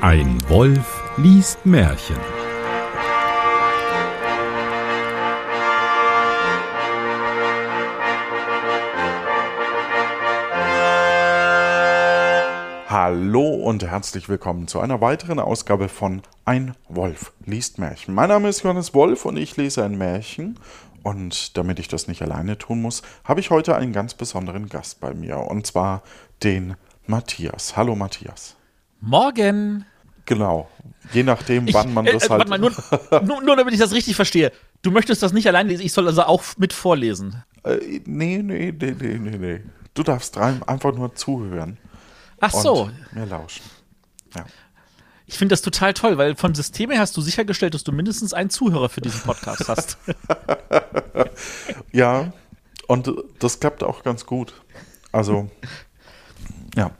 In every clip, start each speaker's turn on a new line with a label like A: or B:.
A: Ein Wolf liest Märchen.
B: Hallo und herzlich willkommen zu einer weiteren Ausgabe von Ein Wolf liest Märchen. Mein Name ist Johannes Wolf und ich lese ein Märchen. Und damit ich das nicht alleine tun muss, habe ich heute einen ganz besonderen Gast bei mir. Und zwar den Matthias. Hallo Matthias.
C: Morgen.
B: Genau. Je nachdem, wann man
C: äh,
B: das
C: äh,
B: halt.
C: Mal, nur, nur, nur damit ich das richtig verstehe. Du möchtest das nicht allein lesen, ich soll also auch mit vorlesen.
B: Äh, nee, nee, nee, nee, nee, nee. Du darfst rein, einfach nur zuhören.
C: Ach so.
B: Mir lauschen. Ja.
C: Ich finde das total toll, weil vom System her hast du sichergestellt, dass du mindestens einen Zuhörer für diesen Podcast hast.
B: ja, und das klappt auch ganz gut. Also, ja.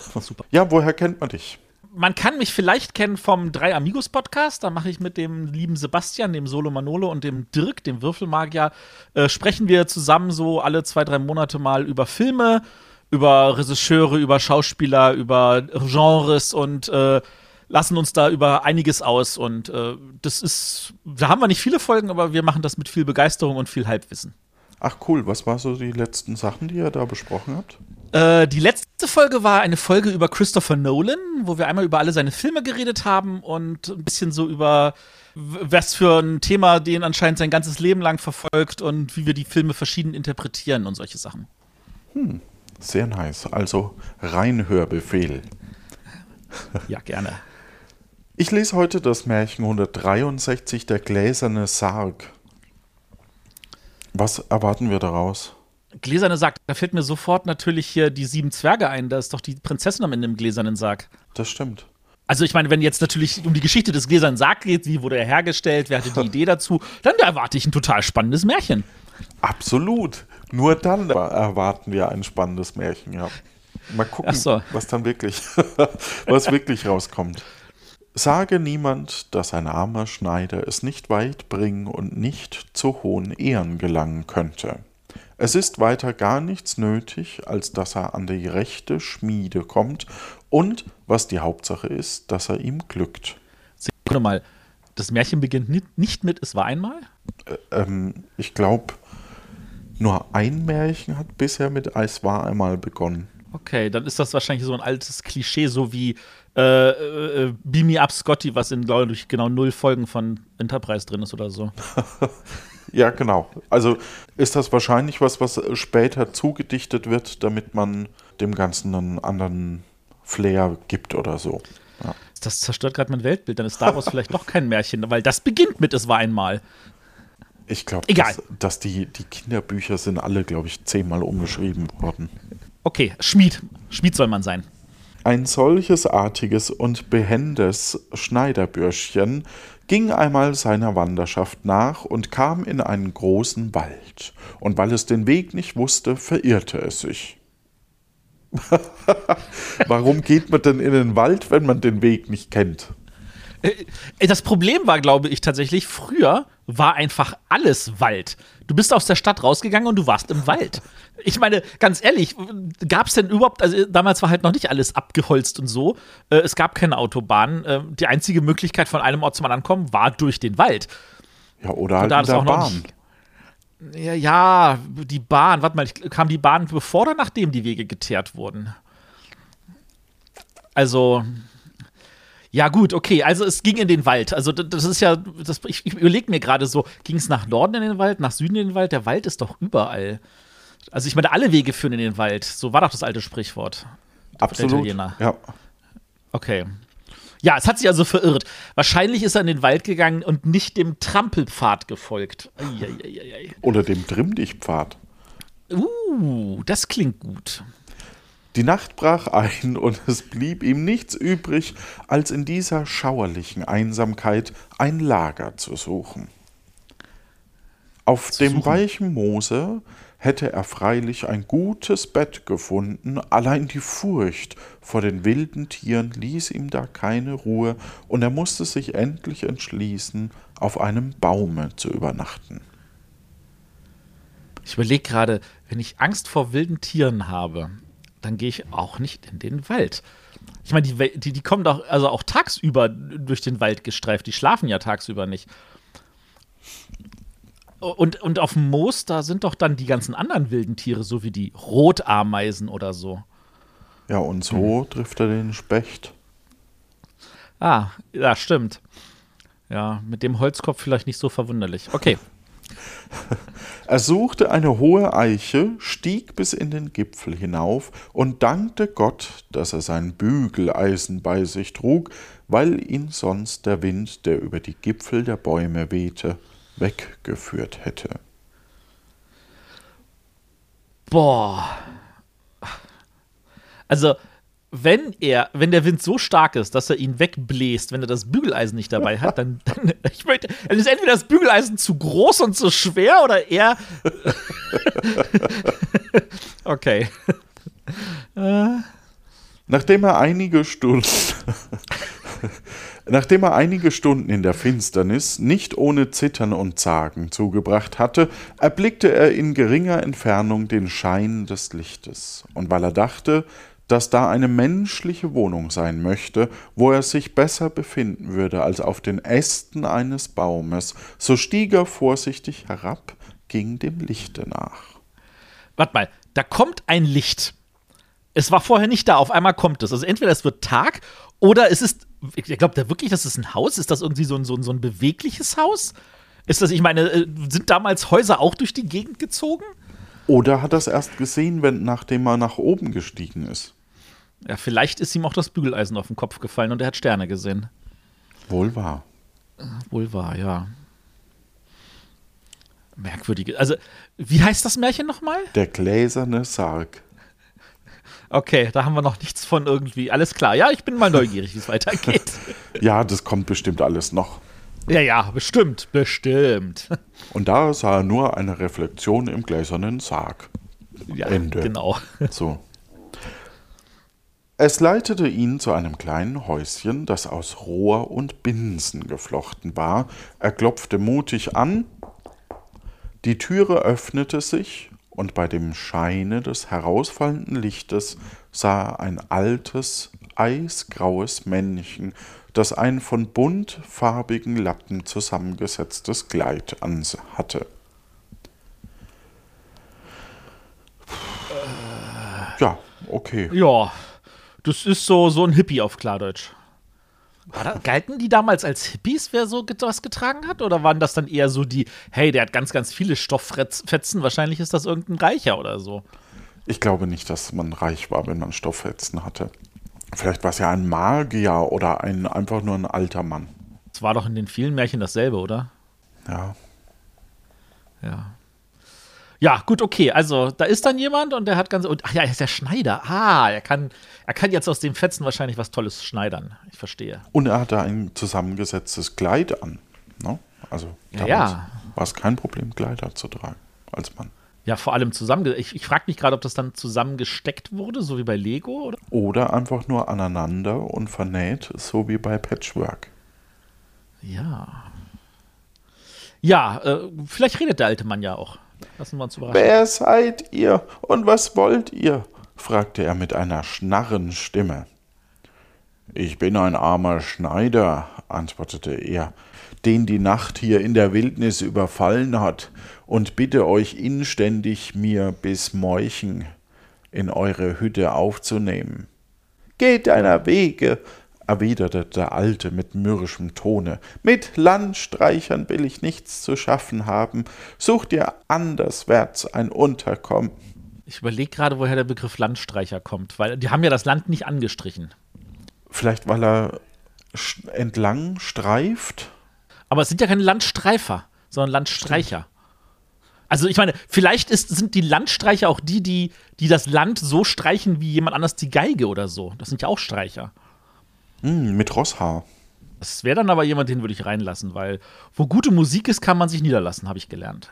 C: Super.
B: Ja, woher kennt man dich?
C: Man kann mich vielleicht kennen vom Drei Amigos Podcast. Da mache ich mit dem lieben Sebastian, dem Solo Manolo und dem Dirk, dem Würfelmagier, äh, sprechen wir zusammen so alle zwei, drei Monate mal über Filme, über Regisseure, über Schauspieler, über Genres und äh, lassen uns da über einiges aus. Und äh, das ist, da haben wir nicht viele Folgen, aber wir machen das mit viel Begeisterung und viel Halbwissen.
B: Ach cool, was waren so die letzten Sachen, die ihr da besprochen habt?
C: Äh, die letzte Folge war eine Folge über Christopher Nolan, wo wir einmal über alle seine Filme geredet haben und ein bisschen so über was für ein Thema den anscheinend sein ganzes Leben lang verfolgt und wie wir die Filme verschieden interpretieren und solche Sachen.
B: Hm, sehr nice. Also Reinhörbefehl.
C: Ja, gerne.
B: Ich lese heute das Märchen 163, der gläserne Sarg. Was erwarten wir daraus?
C: Gläserne Sarg, da fällt mir sofort natürlich hier die sieben Zwerge ein. Da ist doch die Prinzessin am Ende im gläsernen Sarg.
B: Das stimmt.
C: Also ich meine, wenn jetzt natürlich um die Geschichte des gläsernen Sarg geht, wie wurde er hergestellt, wer hatte die Idee dazu, dann erwarte ich ein total spannendes Märchen.
B: Absolut. Nur dann erwarten wir ein spannendes Märchen, ja. Mal gucken,
C: so.
B: was dann wirklich, was wirklich rauskommt. Sage niemand, dass ein armer Schneider es nicht weit bringen und nicht zu hohen Ehren gelangen könnte. Es ist weiter gar nichts nötig, als dass er an die rechte Schmiede kommt und, was die Hauptsache ist, dass er ihm glückt.
C: Sekunde mal, das Märchen beginnt nicht mit Es war einmal?
B: Äh, ähm, ich glaube, nur ein Märchen hat bisher mit Es war einmal begonnen.
C: Okay, dann ist das wahrscheinlich so ein altes Klischee, so wie äh, äh, Beam Me Up Scotty, was in, glaube ich, genau null Folgen von Enterprise drin ist oder so.
B: ja, genau. Also ist das wahrscheinlich was, was später zugedichtet wird, damit man dem Ganzen einen anderen Flair gibt oder so. Ja.
C: Das zerstört gerade mein Weltbild. Dann ist Star Wars vielleicht doch kein Märchen, weil das beginnt mit Es war einmal.
B: Ich glaube, dass, dass, die, die Kinderbücher sind alle, glaube ich, zehnmal umgeschrieben worden.
C: Okay, Schmied. Schmied soll man sein.
B: Ein solches artiges und behendes Schneiderbürschchen ging einmal seiner Wanderschaft nach und kam in einen großen Wald, und weil es den Weg nicht wusste, verirrte es sich. Warum geht man denn in den Wald, wenn man den Weg nicht kennt?
C: Äh, das Problem war, glaube ich, tatsächlich, früher war einfach alles Wald. Du bist aus der Stadt rausgegangen und du warst im Wald. Ich meine, ganz ehrlich, gab es denn überhaupt, also damals war halt noch nicht alles abgeholzt und so. Äh, es gab keine Autobahn. Äh, die einzige Möglichkeit, von einem Ort zum anderen kommen, war durch den Wald.
B: Ja, oder halt in der Bahn.
C: Ja, ja, die Bahn, warte mal, kam die Bahn bevor oder nachdem die Wege geteert wurden? Also, ja, gut, okay. Also es ging in den Wald. Also das ist ja, das, ich, ich überlege mir gerade so, ging es nach Norden in den Wald, nach Süden in den Wald? Der Wald ist doch überall. Also ich meine, alle Wege führen in den Wald. So war doch das alte Sprichwort.
B: Absolut. Ja.
C: Okay. Ja, es hat sich also verirrt. Wahrscheinlich ist er in den Wald gegangen und nicht dem Trampelpfad gefolgt. Eieieiei.
B: Oder dem Trimm-Dich-Pfad.
C: Uh, das klingt gut.
B: Die Nacht brach ein und es blieb ihm nichts übrig, als in dieser schauerlichen Einsamkeit ein Lager zu suchen. Auf zu dem suchen. weichen Moose hätte er freilich ein gutes Bett gefunden, allein die Furcht vor den wilden Tieren ließ ihm da keine Ruhe, und er musste sich endlich entschließen, auf einem Baume zu übernachten.
C: Ich überlege gerade, wenn ich Angst vor wilden Tieren habe, dann gehe ich auch nicht in den Wald. Ich meine, die, die, die kommen doch also auch tagsüber durch den Wald gestreift. Die schlafen ja tagsüber nicht. Und, und auf dem Moos, da sind doch dann die ganzen anderen wilden Tiere, so wie die Rotameisen oder so.
B: Ja, und so mhm. trifft er den Specht.
C: Ah, ja, stimmt. Ja, mit dem Holzkopf vielleicht nicht so verwunderlich. Okay.
B: Er suchte eine hohe Eiche, stieg bis in den Gipfel hinauf und dankte Gott, dass er sein Bügeleisen bei sich trug, weil ihn sonst der Wind, der über die Gipfel der Bäume wehte, weggeführt hätte.
C: Boah. Also, wenn er, wenn der Wind so stark ist, dass er ihn wegbläst, wenn er das Bügeleisen nicht dabei hat, dann, dann, ich möchte, dann ist entweder das Bügeleisen zu groß und zu schwer oder er. okay.
B: Nachdem er einige Stunden Nachdem er einige Stunden in der Finsternis nicht ohne Zittern und Zagen zugebracht hatte, erblickte er in geringer Entfernung den Schein des Lichtes, und weil er dachte, dass da eine menschliche Wohnung sein möchte, wo er sich besser befinden würde als auf den Ästen eines Baumes, so stieg er vorsichtig herab, ging dem Lichte nach.
C: Warte mal, da kommt ein Licht. Es war vorher nicht da, auf einmal kommt es. Also entweder es wird Tag oder es ist ich glaube da wirklich, das ist ein Haus? Ist das irgendwie so ein, so ein, so ein bewegliches Haus? Ist das, ich meine, äh, sind damals Häuser auch durch die Gegend gezogen?
B: Oder hat er es erst gesehen, wenn, nachdem er nach oben gestiegen ist?
C: Ja, vielleicht ist ihm auch das Bügeleisen auf den Kopf gefallen und er hat Sterne gesehen.
B: Wohl wahr.
C: Wohl wahr, ja. Merkwürdige. Also, wie heißt das Märchen nochmal?
B: Der gläserne Sarg.
C: Okay, da haben wir noch nichts von irgendwie. Alles klar. Ja, ich bin mal neugierig, wie es weitergeht.
B: ja, das kommt bestimmt alles noch.
C: Ja, ja, bestimmt, bestimmt.
B: Und da sah er nur eine Reflexion im gläsernen Sarg.
C: Ja, Ende. genau.
B: So. Es leitete ihn zu einem kleinen Häuschen, das aus Rohr und Binsen geflochten war. Er klopfte mutig an. Die Türe öffnete sich und bei dem Scheine des herausfallenden Lichtes sah er ein altes, eisgraues Männchen, das ein von buntfarbigen Lappen zusammengesetztes Kleid hatte. Ja, okay.
C: Ja, das ist so, so ein Hippie auf Klardeutsch. Da, galten die damals als Hippies, wer so was getragen hat? Oder waren das dann eher so die, hey, der hat ganz, ganz viele Stofffetzen, wahrscheinlich ist das irgendein Reicher oder so?
B: Ich glaube nicht, dass man reich war, wenn man Stofffetzen hatte. Vielleicht war es ja ein Magier oder ein, einfach nur ein alter Mann.
C: Es war doch in den vielen Märchen dasselbe, oder?
B: Ja.
C: Ja. Ja, gut, okay. Also, da ist dann jemand und der hat ganz. Und, ach ja, er ist der Schneider. Ah, er kann, er kann jetzt aus dem Fetzen wahrscheinlich was Tolles schneidern. Ich verstehe.
B: Und er hatte ein zusammengesetztes Kleid an. Ne? Also,
C: damals ja.
B: war es kein Problem, Kleider zu tragen als Mann.
C: Ja, vor allem zusammen. Ich, ich frage mich gerade, ob das dann zusammengesteckt wurde, so wie bei Lego, oder?
B: Oder einfach nur aneinander und vernäht, so wie bei Patchwork.
C: Ja. Ja, äh, vielleicht redet der alte Mann ja auch.
B: Lassen wir uns. Wer seid ihr und was wollt ihr? fragte er mit einer schnarren Stimme. Ich bin ein armer Schneider, antwortete er, den die Nacht hier in der Wildnis überfallen hat, und bitte euch inständig, mir bis Morchen in eure Hütte aufzunehmen. Geht deiner Wege, erwiderte der Alte mit mürrischem Tone, mit Landstreichern will ich nichts zu schaffen haben, such dir anderswärts ein Unterkommen.
C: Ich überlege gerade, woher der Begriff Landstreicher kommt, weil die haben ja das Land nicht angestrichen.
B: Vielleicht, weil er entlang streift?
C: Aber es sind ja keine Landstreifer, sondern Landstreicher. Also ich meine, vielleicht ist, sind die Landstreicher auch die, die, die das Land so streichen wie jemand anders die Geige oder so. Das sind ja auch Streicher.
B: Mm, mit Rosshaar.
C: Das wäre dann aber jemand, den würde ich reinlassen, weil wo gute Musik ist, kann man sich niederlassen, habe ich gelernt.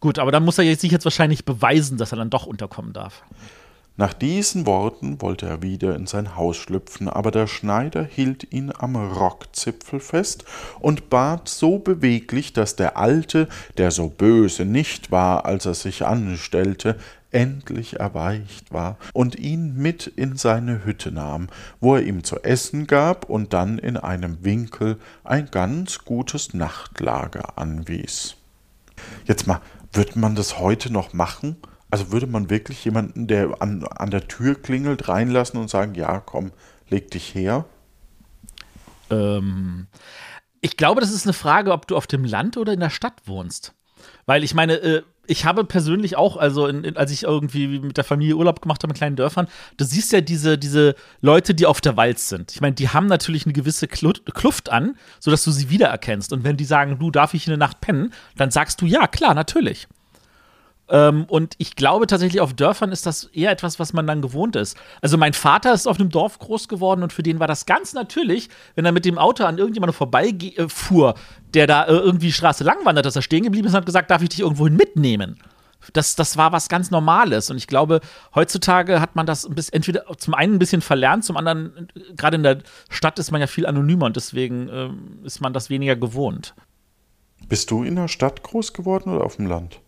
C: Gut, aber dann muss er sich jetzt wahrscheinlich beweisen, dass er dann doch unterkommen darf.
B: Nach diesen Worten wollte er wieder in sein Haus schlüpfen, aber der Schneider hielt ihn am Rockzipfel fest und bat so beweglich, dass der Alte, der so böse nicht war, als er sich anstellte, endlich erweicht war und ihn mit in seine Hütte nahm, wo er ihm zu essen gab und dann in einem Winkel ein ganz gutes Nachtlager anwies. Jetzt mal, wird man das heute noch machen? Also würde man wirklich jemanden, der an, an der Tür klingelt, reinlassen und sagen, ja, komm, leg dich her?
C: Ähm, ich glaube, das ist eine Frage, ob du auf dem Land oder in der Stadt wohnst. Weil ich meine, äh, ich habe persönlich auch, also in, in, als ich irgendwie mit der Familie Urlaub gemacht habe in kleinen Dörfern, du siehst ja diese, diese Leute, die auf der Walz sind. Ich meine, die haben natürlich eine gewisse Kluft an, sodass du sie wiedererkennst. Und wenn die sagen, du, darf ich in der Nacht pennen, dann sagst du, ja, klar, natürlich. Ähm, und ich glaube tatsächlich, auf Dörfern ist das eher etwas, was man dann gewohnt ist. Also mein Vater ist auf einem Dorf groß geworden und für den war das ganz natürlich, wenn er mit dem Auto an irgendjemandem vorbeifuhr, der da äh, irgendwie die Straße lang wandert, dass er stehen geblieben ist und hat gesagt, darf ich dich irgendwohin mitnehmen? Das, das war was ganz Normales. Und ich glaube, heutzutage hat man das bisschen, entweder zum einen ein bisschen verlernt, zum anderen, gerade in der Stadt ist man ja viel anonymer und deswegen ähm, ist man das weniger gewohnt.
B: Bist du in der Stadt groß geworden oder auf dem Land?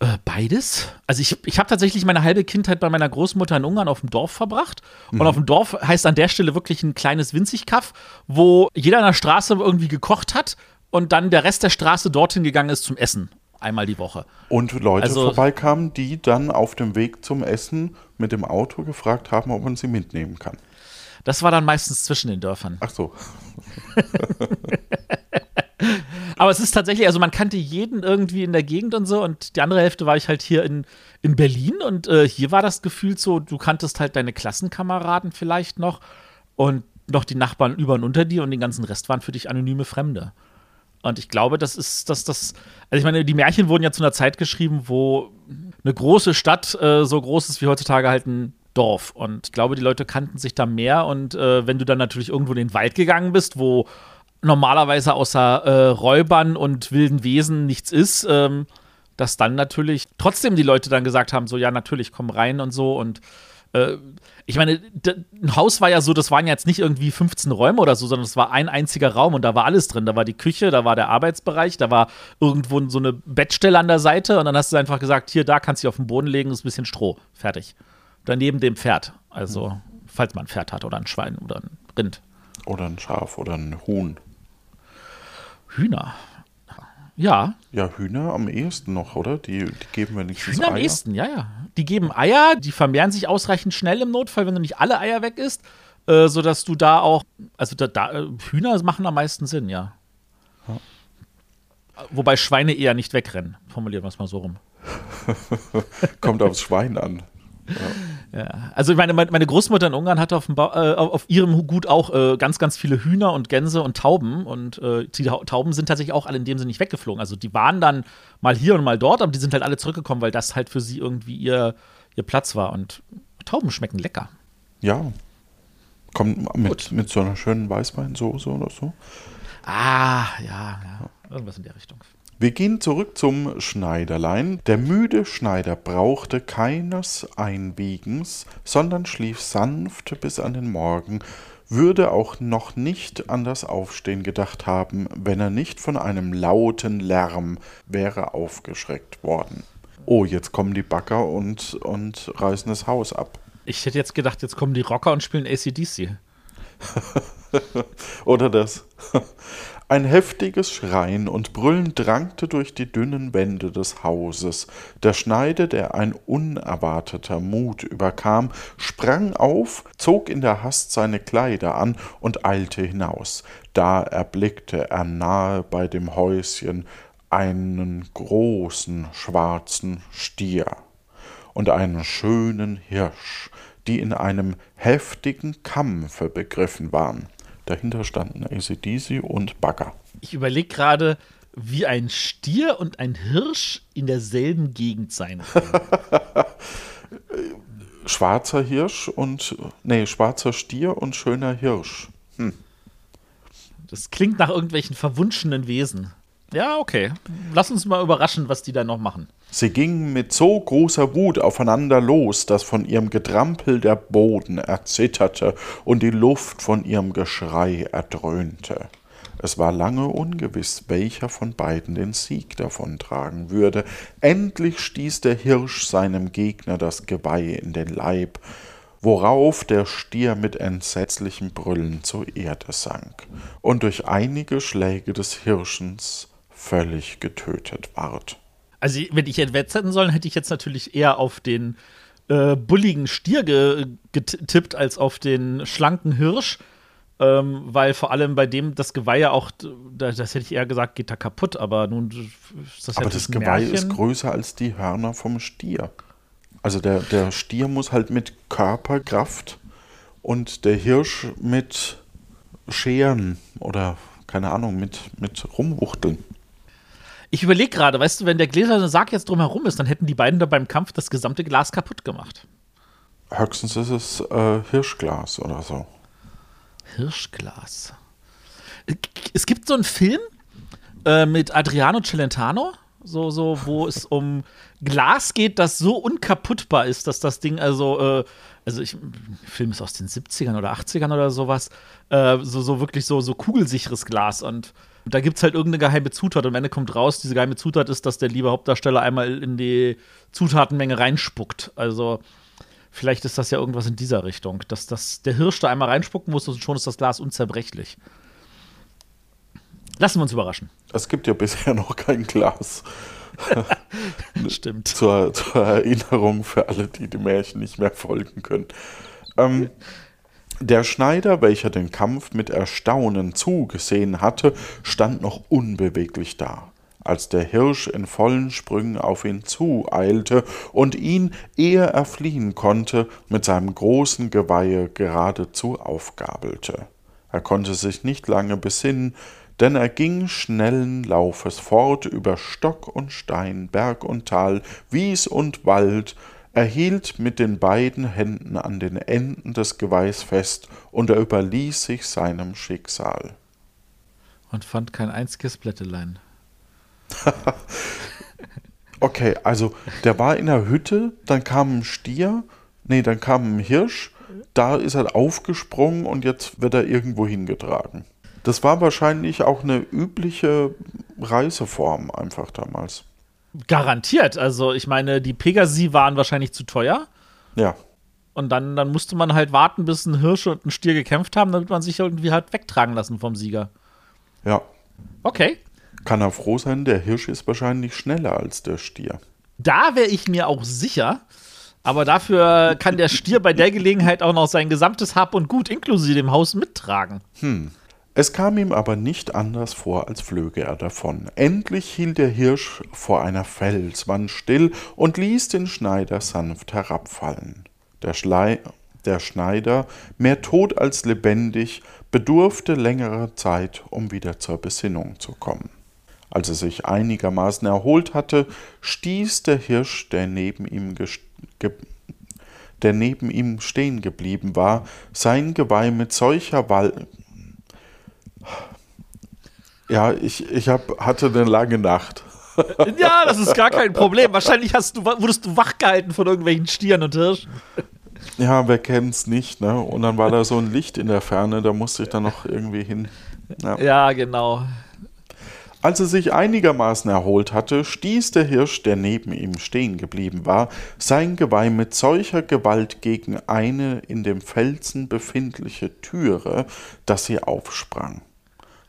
C: Äh, beides. Also ich, ich habe tatsächlich meine halbe Kindheit bei meiner Großmutter in Ungarn auf dem Dorf verbracht. Mhm. Und auf dem Dorf heißt an der Stelle wirklich ein kleines Winzigkaff, wo jeder an der Straße irgendwie gekocht hat und dann der Rest der Straße dorthin gegangen ist zum Essen. Einmal die Woche.
B: Und Leute also, vorbeikamen, die dann auf dem Weg zum Essen mit dem Auto gefragt haben, ob man sie mitnehmen kann.
C: Das war dann meistens zwischen den Dörfern.
B: Ach so.
C: Aber es ist tatsächlich, also man kannte jeden irgendwie in der Gegend und so und die andere Hälfte war ich halt hier in, in Berlin und äh, hier war das Gefühl so, du kanntest halt deine Klassenkameraden vielleicht noch und noch die Nachbarn über und unter dir und den ganzen Rest waren für dich anonyme Fremde. Und ich glaube, das ist, dass das, also ich meine, die Märchen wurden ja zu einer Zeit geschrieben, wo eine große Stadt äh, so groß ist wie heutzutage halt ein Dorf. Und ich glaube, die Leute kannten sich da mehr. Und äh, wenn du dann natürlich irgendwo in den Wald gegangen bist, wo normalerweise außer äh, Räubern und wilden Wesen nichts ist, ähm, dass dann natürlich trotzdem die Leute dann gesagt haben, so ja, natürlich, komm rein und so und äh, ich meine, ein Haus war ja so, das waren ja jetzt nicht irgendwie 15 Räume oder so, sondern es war ein einziger Raum und da war alles drin. Da war die Küche, da war der Arbeitsbereich, da war irgendwo so eine Bettstelle an der Seite und dann hast du einfach gesagt, hier, da kannst du dich auf den Boden legen, ist ein bisschen Stroh. Fertig. Daneben dem Pferd. Also, mhm. falls man ein Pferd hat oder ein Schwein oder ein Rind.
B: Oder ein Schaf oder ein Huhn.
C: Hühner. Ja.
B: Ja, Hühner am ehesten noch, oder? Die, die geben wenigstens
C: Hühner Eier. am ehesten, ja, ja. Die geben Eier, die vermehren sich ausreichend schnell im Notfall, wenn du nicht alle Eier weg isst, äh, sodass du da auch, also da, da, Hühner machen am meisten Sinn, ja. ja. Wobei Schweine eher nicht wegrennen, formulieren wir es mal so rum.
B: Kommt aufs Schwein an.
C: Ja. ja. Also meine, meine Großmutter in Ungarn hatte auf, äh, auf ihrem Gut auch äh, ganz, ganz viele Hühner und Gänse und Tauben. Und äh, die Tauben sind tatsächlich auch alle in dem Sinne nicht weggeflogen. Also die waren dann mal hier und mal dort, aber die sind halt alle zurückgekommen, weil das halt für sie irgendwie ihr, ihr Platz war. Und Tauben schmecken lecker.
B: Ja. Kommt mit, mit so einer schönen Weißweinsoße oder so.
C: Ah, ja, ja. Irgendwas in der Richtung.
B: Wir gehen zurück zum Schneiderlein. Der müde Schneider brauchte keines Einbiegens, sondern schlief sanft bis an den Morgen, würde auch noch nicht an das Aufstehen gedacht haben, wenn er nicht von einem lauten Lärm wäre aufgeschreckt worden. Oh, jetzt kommen die Bagger und, und reißen das Haus ab.
C: Ich hätte jetzt gedacht, jetzt kommen die Rocker und spielen ACDC.
B: Oder das. Ein heftiges Schreien und Brüllen drangte durch die dünnen Wände des Hauses. Der Schneider, der ein unerwarteter Mut überkam, sprang auf, zog in der Hast seine Kleider an und eilte hinaus. Da erblickte er nahe bei dem Häuschen einen großen schwarzen Stier und einen schönen Hirsch, die in einem heftigen Kampfe begriffen waren. Dahinter standen ACDC und Bagger.
C: Ich überlege gerade, wie ein Stier und ein Hirsch in derselben Gegend sein können.
B: schwarzer Hirsch und, nee, schwarzer Stier und schöner Hirsch. Hm.
C: Das klingt nach irgendwelchen verwunschenen Wesen. Ja, okay. Lass uns mal überraschen, was die da noch machen.
B: Sie gingen mit so großer Wut aufeinander los, dass von ihrem Getrampel der Boden erzitterte und die Luft von ihrem Geschrei erdröhnte. Es war lange ungewiss, welcher von beiden den Sieg davontragen würde. Endlich stieß der Hirsch seinem Gegner das Geweih in den Leib, worauf der Stier mit entsetzlichem Brüllen zur Erde sank und durch einige Schläge des Hirschens völlig getötet ward.
C: Also, wenn ich hätte wetten sollen, hätte ich jetzt natürlich eher auf den äh, bulligen Stier ge getippt als auf den schlanken Hirsch. Ähm, weil vor allem bei dem das Geweih ja auch, das, hätte ich eher gesagt, geht da kaputt, aber nun
B: ist das ja Aber das Geweih Märchen. ist größer als die Hörner vom Stier. Also der, der Stier muss halt mit Körperkraft und der Hirsch mit Scheren oder keine Ahnung, mit, mit Rumwuchteln.
C: Ich überlege gerade, weißt du, wenn der gläserne Sarg jetzt drumherum ist, dann hätten die beiden da beim Kampf das gesamte Glas kaputt gemacht.
B: Höchstens ist es äh, Hirschglas oder so.
C: Hirschglas. Es gibt so einen Film äh, mit Adriano Celentano, so, so, wo es um Glas geht, das so unkaputtbar ist, dass das Ding also, äh, also ich, Film ist aus den 70ern oder 80ern oder sowas, äh, so, so wirklich so, so kugelsicheres Glas und da gibt es halt irgendeine geheime Zutat und am Ende kommt raus, diese geheime Zutat ist, dass der liebe Hauptdarsteller einmal in die Zutatenmenge reinspuckt. Also vielleicht ist das ja irgendwas in dieser Richtung, dass, dass der Hirsch da einmal reinspucken muss und schon ist das Glas unzerbrechlich. Lassen wir uns überraschen.
B: Es gibt ja bisher noch kein Glas.
C: Stimmt.
B: Zur, zur, Erinnerung für alle, die die Märchen nicht mehr folgen können. Ähm, der Schneider, welcher den Kampf mit Erstaunen zugesehen hatte, stand noch unbeweglich da, als der Hirsch in vollen Sprüngen auf ihn zueilte und ihn, ehe er fliehen konnte, mit seinem großen Geweihe geradezu aufgabelte. Er konnte sich nicht lange besinnen, denn er ging schnellen Laufes fort über Stock und Stein, Berg und Tal, Wies und Wald, er hielt mit den beiden Händen an den Enden des Geweihs fest, und er überließ sich seinem Schicksal.
C: Und fand kein einziges Blättelein.
B: okay, also der war in der Hütte, dann kam ein Stier, nee, dann kam ein Hirsch, da ist er aufgesprungen und jetzt wird er irgendwo hingetragen. Das war wahrscheinlich auch eine übliche Reiseform einfach damals.
C: Garantiert. Also, ich meine, die Pegasi waren wahrscheinlich zu teuer.
B: Ja.
C: Und dann, dann musste man halt warten, bis ein Hirsch und ein Stier gekämpft haben, damit man sich irgendwie halt wegtragen lassen vom Sieger.
B: Ja.
C: Okay.
B: Kann er froh sein, der Hirsch ist wahrscheinlich schneller als der Stier.
C: Da wäre ich mir auch sicher. Aber dafür kann der Stier bei der Gelegenheit auch noch sein gesamtes Hab und Gut inklusive dem Haus mittragen.
B: Hm. Es kam ihm aber nicht anders vor, als flöge er davon. Endlich hielt der Hirsch vor einer Felswand still und ließ den Schneider sanft herabfallen. Der, Schlei der Schneider, mehr tot als lebendig, bedurfte längerer Zeit, um wieder zur Besinnung zu kommen. Als er sich einigermaßen erholt hatte, stieß der Hirsch, der neben ihm der neben ihm stehen geblieben war, sein Geweih mit solcher Wal ja, ich, ich hab, hatte eine lange Nacht.
C: ja, das ist gar kein Problem. Wahrscheinlich hast du, wurdest du wachgehalten von irgendwelchen Stieren und Hirschen.
B: Ja, wer kennt's nicht, ne? Und dann war da so ein Licht in der Ferne, da musste ich dann noch irgendwie hin.
C: Ja, ja genau.
B: Als er sich einigermaßen erholt hatte, stieß der Hirsch, der neben ihm stehen geblieben war, sein Geweih mit solcher Gewalt gegen eine in dem Felsen befindliche Türe, dass sie aufsprang.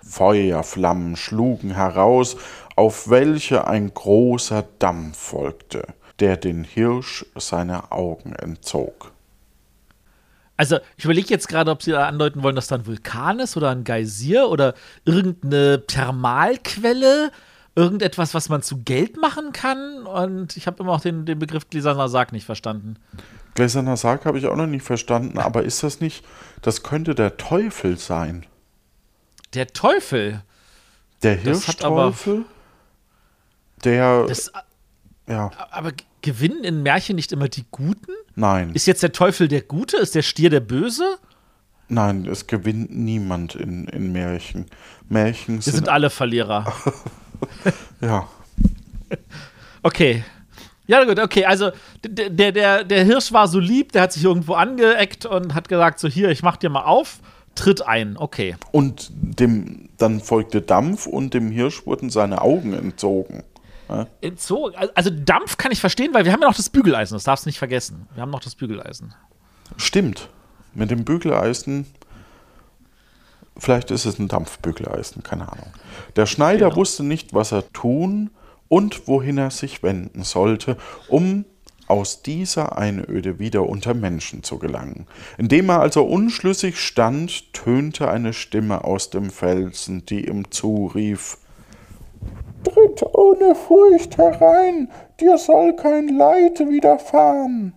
B: Feuerflammen schlugen heraus, auf welche ein großer Dampf folgte, der den Hirsch seine Augen entzog.
C: Also, ich überlege jetzt gerade, ob Sie da andeuten wollen, dass da ein Vulkan ist oder ein Geysir oder irgendeine Thermalquelle, irgendetwas, was man zu Geld machen kann. Und ich habe immer auch den, den Begriff Gläserner Sarg nicht verstanden.
B: Gläserner Sarg habe ich auch noch nicht verstanden, aber ist das nicht, das könnte der Teufel sein?
C: Der Teufel.
B: Der Hirschteufel? Der.
C: Das, ja. Aber gewinnen in Märchen nicht immer die Guten?
B: Nein.
C: Ist jetzt der Teufel der Gute? Ist der Stier der Böse?
B: Nein, es gewinnt niemand in, in Märchen. Märchen
C: sind. Wir sind alle Verlierer.
B: ja.
C: Okay. Ja, gut, okay. Also der, der, der Hirsch war so lieb, der hat sich irgendwo angeeckt und hat gesagt: So, hier, ich mach dir mal auf, tritt ein, okay.
B: Und dem, dann folgte Dampf und dem Hirsch wurden seine Augen entzogen.
C: Entzogen. Also Dampf kann ich verstehen, weil wir haben ja noch das Bügeleisen, das darfst du nicht vergessen. Wir haben noch das Bügeleisen.
B: Stimmt. Mit dem Bügeleisen. Vielleicht ist es ein Dampfbügeleisen, keine Ahnung. Der Schneider
C: Genau.
B: wusste nicht, was er tun und wohin er sich wenden sollte, um aus dieser Einöde wieder unter Menschen zu gelangen. Indem er also unschlüssig stand, tönte eine Stimme aus dem Felsen, die ihm zurief Tritt ohne Furcht herein, dir soll kein Leid widerfahren.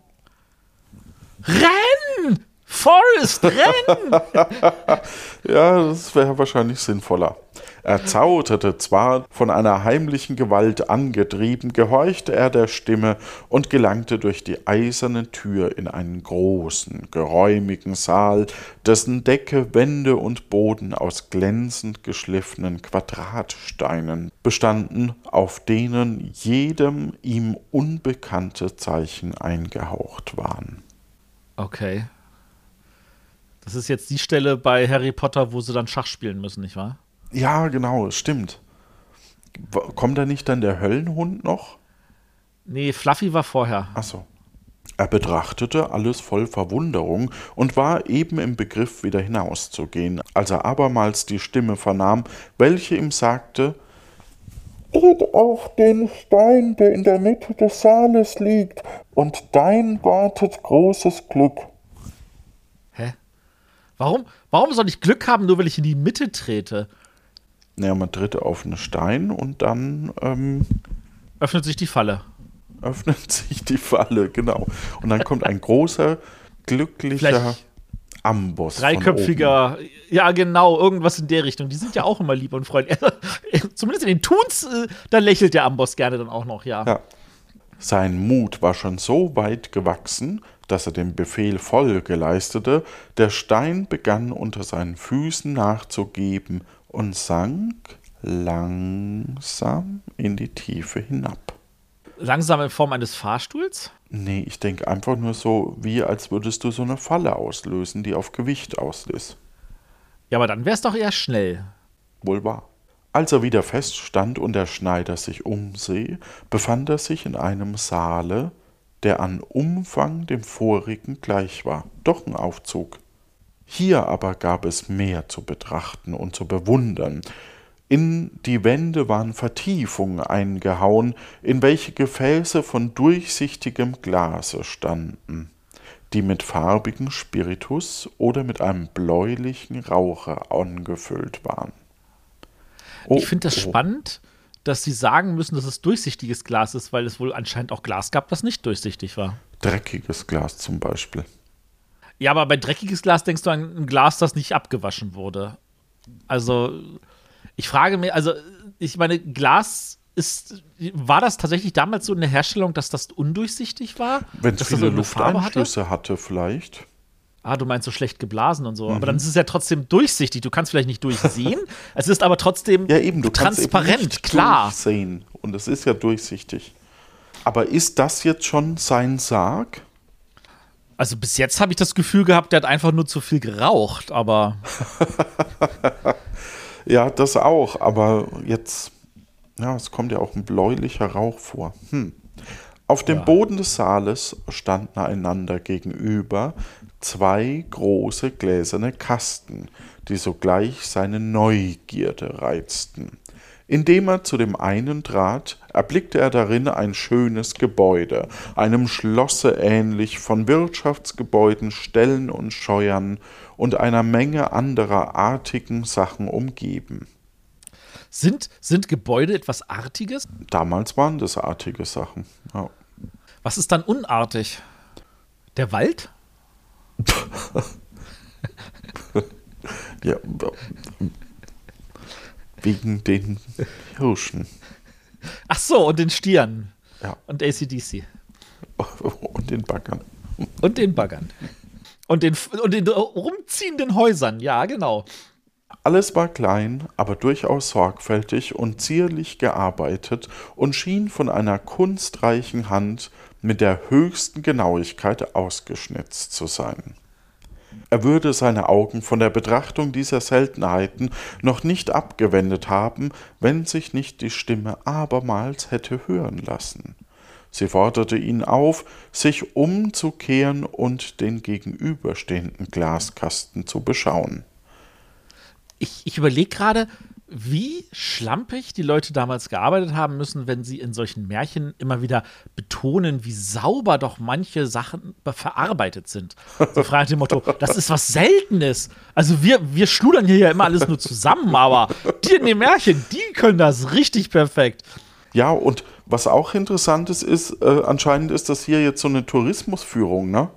C: Renn! Forrest, renn!
B: Ja, das wäre wahrscheinlich sinnvoller. Er zauderte zwar, von einer heimlichen Gewalt angetrieben, gehorchte er der Stimme und gelangte durch die eiserne Tür in einen großen, geräumigen Saal, dessen Decke, Wände und Boden aus glänzend geschliffenen Quadratsteinen bestanden, auf denen jedem ihm unbekannte Zeichen eingehaucht waren.
C: Okay. Das ist jetzt die Stelle bei Harry Potter, wo sie dann Schach spielen müssen, nicht wahr?
B: Ja, genau, es stimmt. Kommt da nicht dann der Höllenhund noch?
C: Nee, Fluffy war vorher.
B: Achso. Er betrachtete alles voll Verwunderung und war eben im Begriff, wieder hinauszugehen, als er abermals die Stimme vernahm, welche ihm sagte, Tritt auf den Stein, der in der Mitte des Saales liegt, und dein wartet großes Glück.
C: Hä? Warum, warum soll ich Glück haben, nur weil ich in die Mitte trete?
B: Naja, man tritt auf einen Stein und dann ähm,
C: Öffnet sich die Falle.
B: öffnet sich die Falle, genau. Und dann kommt ein großer, glücklicher
C: Vielleicht
B: Amboss.
C: Dreiköpfiger, ja genau, irgendwas in der Richtung. Die sind ja auch immer lieb und freundlich. Zumindest in den Toons, äh, da lächelt der Amboss gerne dann auch noch, ja.
B: Ja. Sein Mut war schon so weit gewachsen, dass er dem Befehl Folge leistete. Der Stein begann unter seinen Füßen nachzugeben und sank langsam in die Tiefe hinab.
C: Langsam in Form eines Fahrstuhls?
B: Nee, ich denke einfach nur so, wie als würdest du so eine Falle auslösen, die auf Gewicht auslöst.
C: Ja, aber dann wär's doch eher schnell.
B: Wohl wahr. Als er wieder feststand und der Schneider sich umseh, befand er sich in einem Saale, der an Umfang dem vorigen gleich war, doch ein Aufzug. Hier aber gab es mehr zu betrachten und zu bewundern. In die Wände waren Vertiefungen eingehauen, in welche Gefäße von durchsichtigem Glase standen, die mit farbigem Spiritus oder mit einem bläulichen Rauche angefüllt waren. Oh,
C: ich finde das
B: oh.
C: spannend, dass sie sagen müssen, dass es durchsichtiges Glas ist, weil es wohl anscheinend auch Glas gab, das nicht durchsichtig war.
B: Dreckiges Glas zum Beispiel.
C: Ja, aber bei dreckiges Glas denkst du an ein Glas, das nicht abgewaschen wurde. Also, ich frage mich, also, ich meine, Glas ist, war das tatsächlich damals so in der Herstellung, dass das undurchsichtig war?
B: Wenn es viele
C: Farbe hatte?
B: Hatte, vielleicht.
C: Ah, du meinst so schlecht geblasen und so.
B: Mhm.
C: Aber dann ist es ja trotzdem durchsichtig. Du kannst vielleicht nicht durchsehen. es ist aber trotzdem
B: Ja, eben, du
C: transparent,
B: kannst eben nicht
C: klar.
B: durchsehen. Und es ist ja durchsichtig. Aber ist das jetzt schon sein Sarg?
C: Also bis jetzt habe ich das Gefühl gehabt, der hat einfach nur zu viel geraucht, aber
B: Ja, das auch. Aber jetzt, ja, es kommt ja auch ein bläulicher Rauch vor. Hm. Auf dem
C: Ja.
B: Boden des Saales standen einander gegenüber zwei große gläserne Kasten, die sogleich seine Neugierde reizten. Indem er zu dem einen trat, erblickte er darin ein schönes Gebäude, einem Schlosse ähnlich, von Wirtschaftsgebäuden, Ställen und Scheuern und einer Menge anderer artigen Sachen umgeben.
C: sind, sind Gebäude etwas Artiges?
B: Damals waren das artige Sachen. Ja.
C: Was ist dann unartig? Der Wald?
B: Ja, wegen den Hirschen.
C: Ach so, und den Stieren.
B: Ja.
C: Und ACDC.
B: Und den Baggern.
C: Und den Baggern. Und den, und den rumziehenden Häusern, ja, genau.
B: Alles war klein, aber durchaus sorgfältig und zierlich gearbeitet und schien von einer kunstreichen Hand mit der höchsten Genauigkeit ausgeschnitzt zu sein. Er würde seine Augen von der Betrachtung dieser Seltenheiten noch nicht abgewendet haben, wenn sich nicht die Stimme abermals hätte hören lassen. Sie forderte ihn auf, sich umzukehren und den gegenüberstehenden Glaskasten zu beschauen.
C: Ich, ich überlege gerade, wie schlampig die Leute damals gearbeitet haben müssen, wenn sie in solchen Märchen immer wieder betonen, wie sauber doch manche Sachen verarbeitet sind. So frei nach dem Motto, das ist was Seltenes. Also wir, wir schludern hier ja immer alles nur zusammen, aber die in den Märchen, die können das richtig perfekt.
B: Ja, und was auch interessant ist, ist, äh, anscheinend ist das hier jetzt so eine Tourismusführung, ne?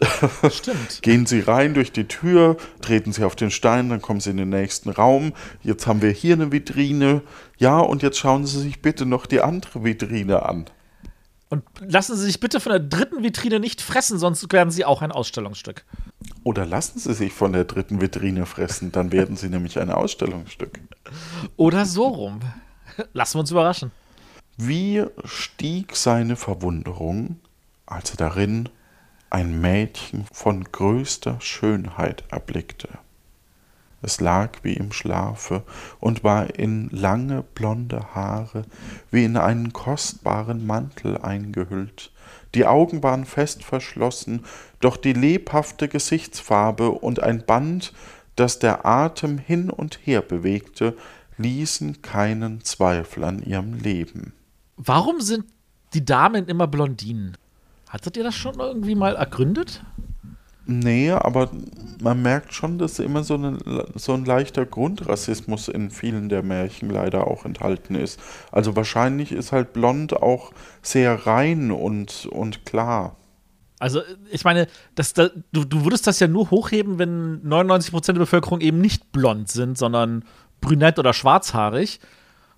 C: Stimmt.
B: Gehen Sie rein durch die Tür, treten Sie auf den Stein, dann kommen Sie in den nächsten Raum. Jetzt haben wir hier eine Vitrine. Ja, und jetzt schauen Sie sich bitte noch die andere Vitrine an.
C: Und lassen Sie sich bitte von der dritten Vitrine nicht fressen, sonst werden Sie auch ein Ausstellungsstück.
B: Oder lassen Sie sich von der dritten Vitrine fressen, dann werden Sie nämlich ein Ausstellungsstück.
C: Oder so rum. Lassen wir uns überraschen.
B: Wie stieg seine Verwunderung, als er darin ein Mädchen von größter Schönheit erblickte. Es lag wie im Schlafe und war in lange blonde Haare wie in einen kostbaren Mantel eingehüllt. Die Augen waren fest verschlossen, doch die lebhafte Gesichtsfarbe und ein Band, das der Atem hin und her bewegte, ließen keinen Zweifel an ihrem Leben.
C: Warum sind die Damen immer Blondinen? Hattet ihr das schon irgendwie mal ergründet?
B: Nee, aber man merkt schon, dass immer so, eine, so ein leichter Grundrassismus in vielen der Märchen leider auch enthalten ist. Also wahrscheinlich ist halt blond auch sehr rein und, und klar.
C: Also ich meine, das, das, du, du würdest das ja nur hochheben, wenn 99% der Bevölkerung eben nicht blond sind, sondern brünett oder schwarzhaarig.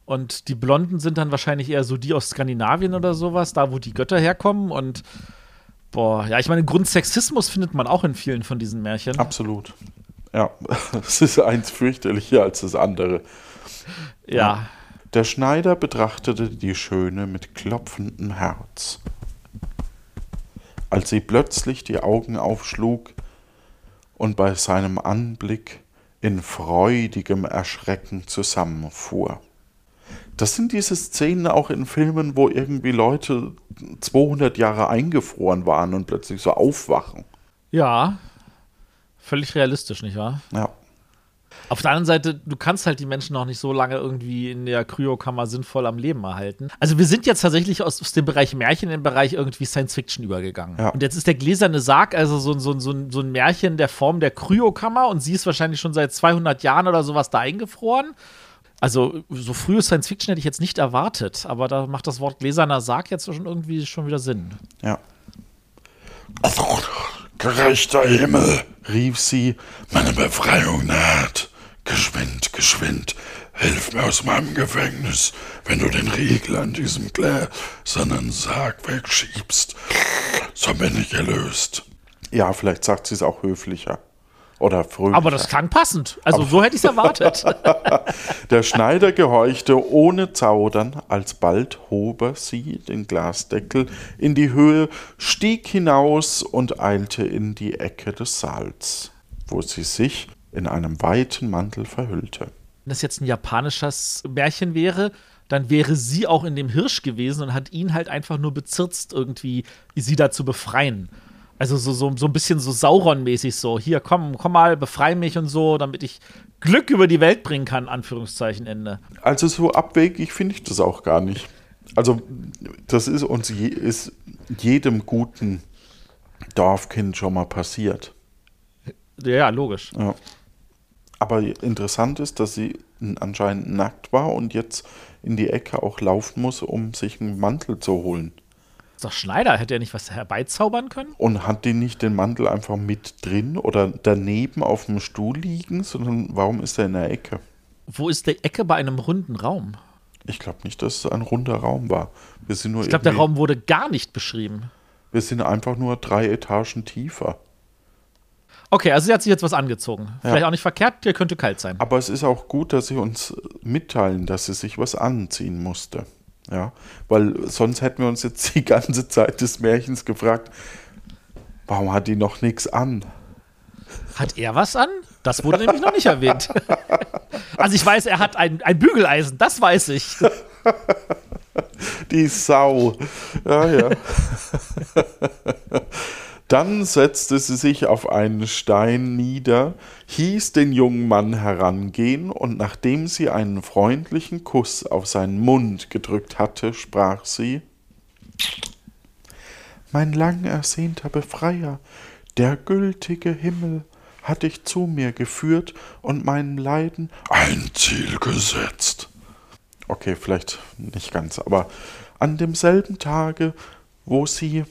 C: Und die Blonden sind dann wahrscheinlich eher so die aus Skandinavien oder sowas, da wo die Götter herkommen. Und boah, ja, ich meine, Grundsexismus findet man auch in vielen von diesen Märchen.
B: Absolut. Ja, es ist eins fürchterlicher als das andere.
C: Ja.
B: Der Schneider betrachtete die Schöne mit klopfendem Herz. Als sie plötzlich die Augen aufschlug und bei seinem Anblick in freudigem Erschrecken zusammenfuhr. Das sind diese Szenen auch in Filmen, wo irgendwie Leute 200 Jahre eingefroren waren und plötzlich so aufwachen.
C: Ja, völlig realistisch, nicht wahr?
B: Ja.
C: Auf der anderen Seite, du kannst halt die Menschen noch nicht so lange irgendwie in der Kryokammer sinnvoll am Leben erhalten. Also wir sind jetzt tatsächlich aus, aus dem Bereich Märchen in den Bereich irgendwie Science Fiction übergegangen.
B: Ja.
C: Und jetzt ist der gläserne Sarg also so, so, so, so ein Märchen der Form der Kryokammer und sie ist wahrscheinlich schon seit 200 Jahren oder sowas da eingefroren. Also so frühe Science Fiction hätte ich jetzt nicht erwartet, aber da macht das Wort gläserner Sarg jetzt schon irgendwie schon wieder Sinn.
B: Ja. Gerechter Himmel, rief sie, meine Befreiung naht. Geschwind, geschwind, hilf mir aus meinem Gefängnis, wenn du den Riegel an diesem gläsernen Sarg wegschiebst, so bin ich erlöst. Ja, vielleicht sagt sie es auch höflicher. Oder fröhlicher.
C: Aber das klang passend. Also so hätte ich es erwartet.
B: Der Schneider gehorchte ohne Zaudern, alsbald hob er sie, den Glasdeckel, in die Höhe, stieg hinaus und eilte in die Ecke des Saals, wo sie sich in einem weiten Mantel verhüllte.
C: Wenn das jetzt ein japanisches Märchen wäre, dann wäre sie auch in dem Hirsch gewesen und hat ihn halt einfach nur bezirzt, irgendwie sie da zu befreien. Also so, so, so ein bisschen so Sauron-mäßig so. Hier, komm, komm mal, befrei mich und so, damit ich Glück über die Welt bringen kann, Anführungszeichen, Ende.
B: Also so abwegig finde ich das auch gar nicht. Also das ist uns je, ist jedem guten Dorfkind schon mal passiert.
C: Ja, logisch.
B: Ja. Aber interessant ist, dass sie anscheinend nackt war und jetzt in die Ecke auch laufen muss, um sich einen Mantel zu holen.
C: Ist doch Schneider, hätte er nicht was herbeizaubern können?
B: Und hat die nicht den Mantel einfach mit drin oder daneben auf dem Stuhl liegen, sondern warum ist er in der Ecke?
C: Wo ist die Ecke bei einem runden Raum?
B: Ich glaube nicht, dass es ein runder Raum war. Wir sind nur
C: Ich glaube, der Raum wurde gar nicht beschrieben.
B: Wir sind einfach nur drei Etagen tiefer.
C: Okay, also sie hat sich jetzt was angezogen. Vielleicht
B: Ja.
C: auch nicht verkehrt, der könnte kalt sein.
B: Aber es ist auch gut, dass sie uns mitteilen, dass sie sich was anziehen musste. Ja, weil sonst hätten wir uns jetzt die ganze Zeit des Märchens gefragt, warum hat die noch nichts an?
C: Hat er was an? Das wurde nämlich noch nicht erwähnt. Also ich weiß, er hat ein, ein Bügeleisen, das weiß ich.
B: Die Sau. Ja, ja. Dann setzte sie sich auf einen Stein nieder, hieß den jungen Mann herangehen, und nachdem sie einen freundlichen Kuss auf seinen Mund gedrückt hatte, sprach sie Mein lang ersehnter Befreier, der gültige Himmel hat dich zu mir geführt und meinem Leiden ein Ziel gesetzt. Okay, vielleicht nicht ganz, aber an demselben Tage, wo sie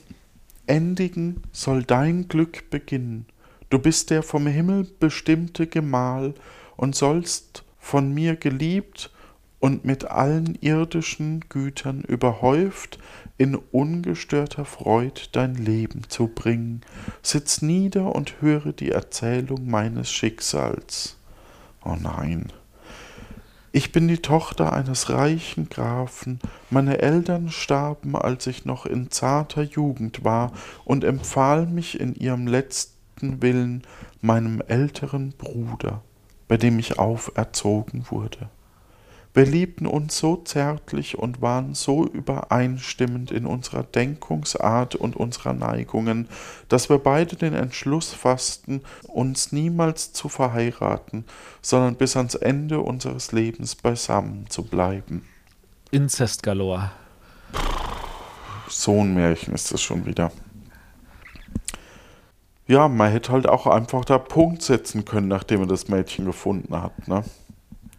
B: endigen, soll dein Glück beginnen. Du bist der vom Himmel bestimmte Gemahl und sollst von mir geliebt und mit allen irdischen Gütern überhäuft in ungestörter Freud dein Leben zu bringen. Sitz nieder und höre die Erzählung meines Schicksals. Oh nein. Ich bin die Tochter eines reichen Grafen, meine Eltern starben, als ich noch in zarter Jugend war, und empfahl mich in ihrem letzten Willen meinem älteren Bruder, bei dem ich auferzogen wurde. Wir liebten uns so zärtlich und waren so übereinstimmend in unserer Denkungsart und unserer Neigungen, dass wir beide den Entschluss fassten, uns niemals zu verheiraten, sondern bis ans Ende unseres Lebens beisammen zu bleiben.
C: Inzest galore.
B: So ein Märchen ist es schon wieder. Ja, man hätte halt auch einfach da Punkt setzen können, nachdem er das Mädchen gefunden hat, ne?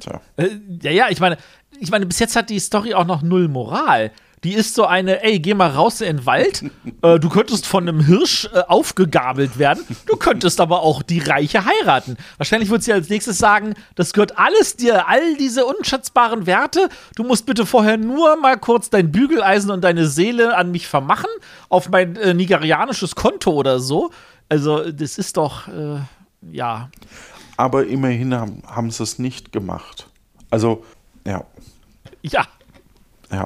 B: Tja.
C: Äh, ja, ja, ich meine, ich meine, bis jetzt hat die Story auch noch null Moral. Die ist so eine, ey, geh mal raus in den Wald. äh, du könntest von einem Hirsch äh, aufgegabelt werden. Du könntest aber auch die Reiche heiraten. Wahrscheinlich wird sie als nächstes sagen, das gehört alles dir, all diese unschätzbaren Werte. Du musst bitte vorher nur mal kurz dein Bügeleisen und deine Seele an mich vermachen, auf mein äh, nigerianisches Konto oder so. Also, das ist doch, äh, ja.
B: Aber immerhin haben, haben sie es nicht gemacht. Also, ja,
C: Ja.
B: ja.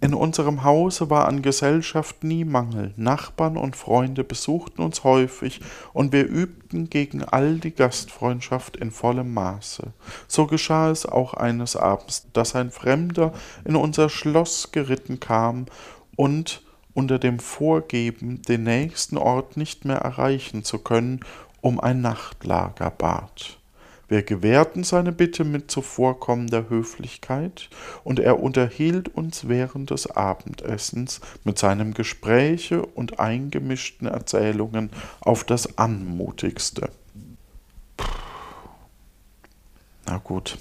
B: In unserem Hause war an Gesellschaft nie Mangel. Nachbarn und Freunde besuchten uns häufig und wir übten gegen all die Gastfreundschaft in vollem Maße. So geschah es auch eines Abends, dass ein Fremder in unser Schloss geritten kam und unter dem Vorgeben, den nächsten Ort nicht mehr erreichen zu können, um ein Nachtlager bat. Wir gewährten seine Bitte mit zuvorkommender Höflichkeit, und er unterhielt uns während des Abendessens mit seinem Gespräche und eingemischten Erzählungen auf das Anmutigste. Na gut.